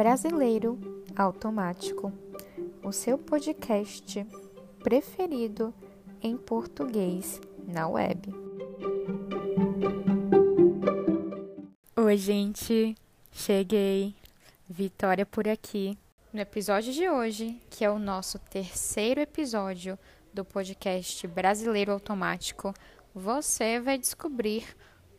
Brasileiro Automático, o seu podcast preferido em português na web. Oi, gente, cheguei. Vitória por aqui. No episódio de hoje, que é o nosso terceiro episódio do podcast Brasileiro Automático, você vai descobrir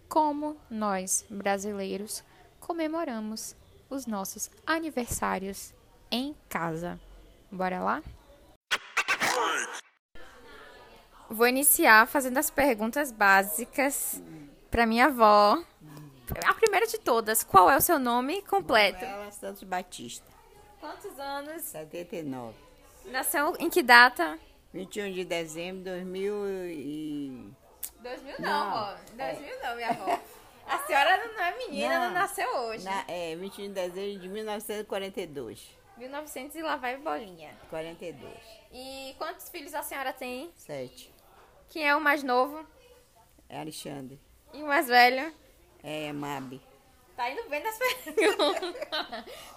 como nós, brasileiros, comemoramos os nossos aniversários em casa. Bora lá? Vou iniciar fazendo as perguntas básicas para minha avó. A primeira de todas, qual é o seu nome completo? Manuela Santos Batista, Quantos anos? 79. Nasceu em que data? 21 de dezembro de 2000 e... 2000 não, Não, ó. 2000 não, minha avó. A senhora não é menina, não, Não. nasceu hoje. Na, é, 21 de dezembro de 1942. 1900 e lá vai bolinha. 42. E quantos filhos a senhora tem? 7. Quem é o mais novo? É Alexandre. E o mais velho? É Mabi. Tá indo bem nas perguntas.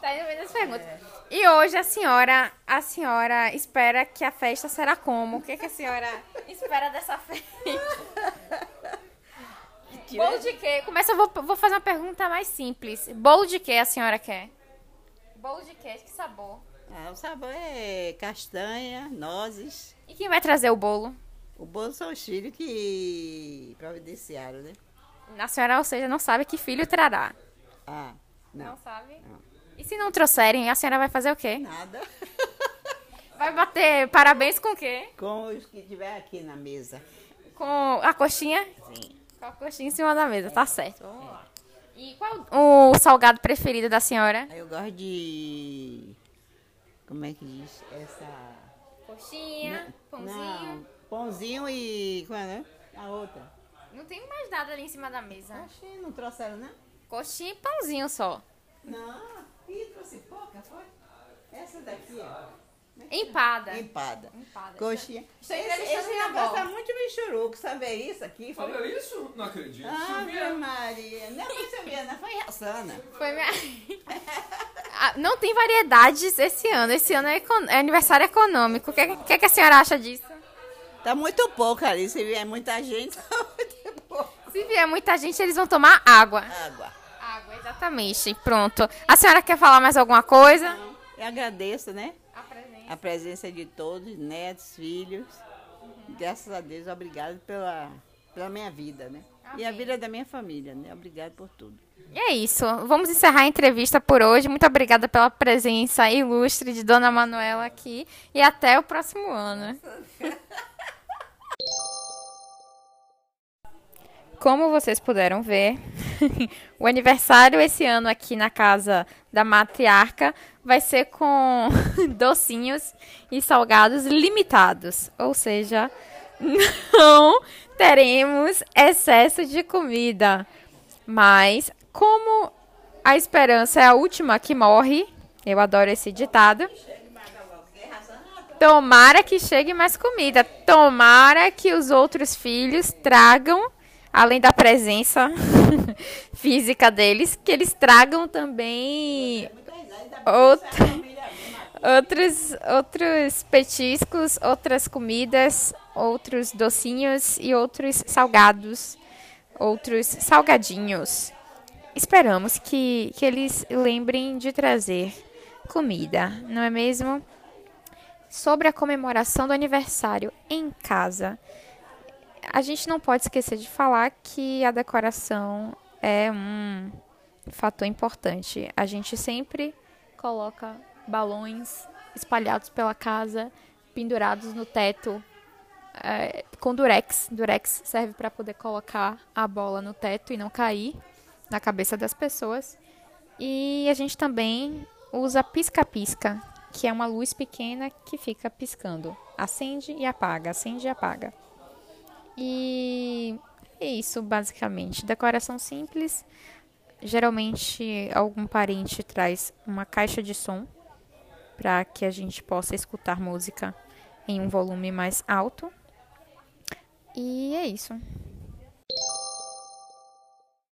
tá indo bem nas perguntas. E hoje a senhora, a senhora espera que a festa será como? O que, que a senhora espera dessa festa? Bolo de quê? Começa, eu vou, vou fazer uma pergunta mais simples. Bolo de quê a senhora quer? Bolo de quê? Que sabor? Ah, o sabor é castanha, nozes. E quem vai trazer o bolo? O bolo são os filhos que providenciaram, né? A senhora, ou seja, não sabe que filho trará. Ah, não. sabe? E se não trouxerem, a senhora vai fazer o quê? Nada. Vai bater parabéns com o quê? Com os que tiver aqui na mesa. Com a coxinha? Sim. A coxinha em cima da mesa, tá certo. Vamos lá. E qual o salgado preferido da senhora? Aí eu gosto de. Como é que diz? Essa. Coxinha, Não, pãozinho e. Qual é, né? A outra. Não tem mais nada ali em cima da mesa. Oxi, não trouxeram, né? Coxinha e pãozinho só. Não, ih, trouxe pouca, foi? Essa daqui, ó. Empada. Empada. Empada. Coxinha. Estou Esse, esse minha negócio tá muito michuruco, sabe isso aqui? Foi... Olha isso? Não acredito. Ah, meu Maria. Não foi Silviana, foi Rassana. Foi minha... Ah, Não tem variedades esse ano. Esse ano é, econ- é aniversário econômico. O que, que, que a senhora acha disso? Tá muito pouco ali, se vier muita gente, tá muito pouco. Se vier muita gente, eles vão tomar água. Água. Água, exatamente. Pronto. A senhora quer falar mais alguma coisa? Eu agradeço, né? A presença. De todos, netos, filhos. Graças a Deus, obrigado pela, pela minha vida, né? E a vida da minha família, né? Obrigado por tudo. E é isso. Vamos encerrar a entrevista por hoje. Muito obrigada pela presença ilustre de Dona Manuela aqui. E até o próximo ano. Como vocês puderam ver, o aniversário esse ano aqui na casa da matriarca vai ser com docinhos e salgados limitados. Ou seja, não teremos excesso de comida. Mas, como a esperança é a última que morre, eu adoro esse ditado. Tomara que chegue mais comida. Tomara que os outros filhos tragam, além da presença física deles, que eles tragam também outros, outros petiscos, outras comidas, outros docinhos e outros salgados, outros salgadinhos. Esperamos que, que eles lembrem de trazer comida, não é mesmo? Sobre a comemoração do aniversário em casa, a gente não pode esquecer de falar que a decoração é um fator importante. A gente sempre coloca balões espalhados pela casa, pendurados no teto, é, com durex. Durex serve para poder colocar a bola no teto e não cair na cabeça das pessoas. E a gente também usa pisca-pisca, que é uma luz pequena que fica piscando. Acende e apaga, acende e apaga. E é isso, basicamente. Decoração simples. Geralmente, algum parente traz uma caixa de som para que a gente possa escutar música em um volume mais alto. E é isso.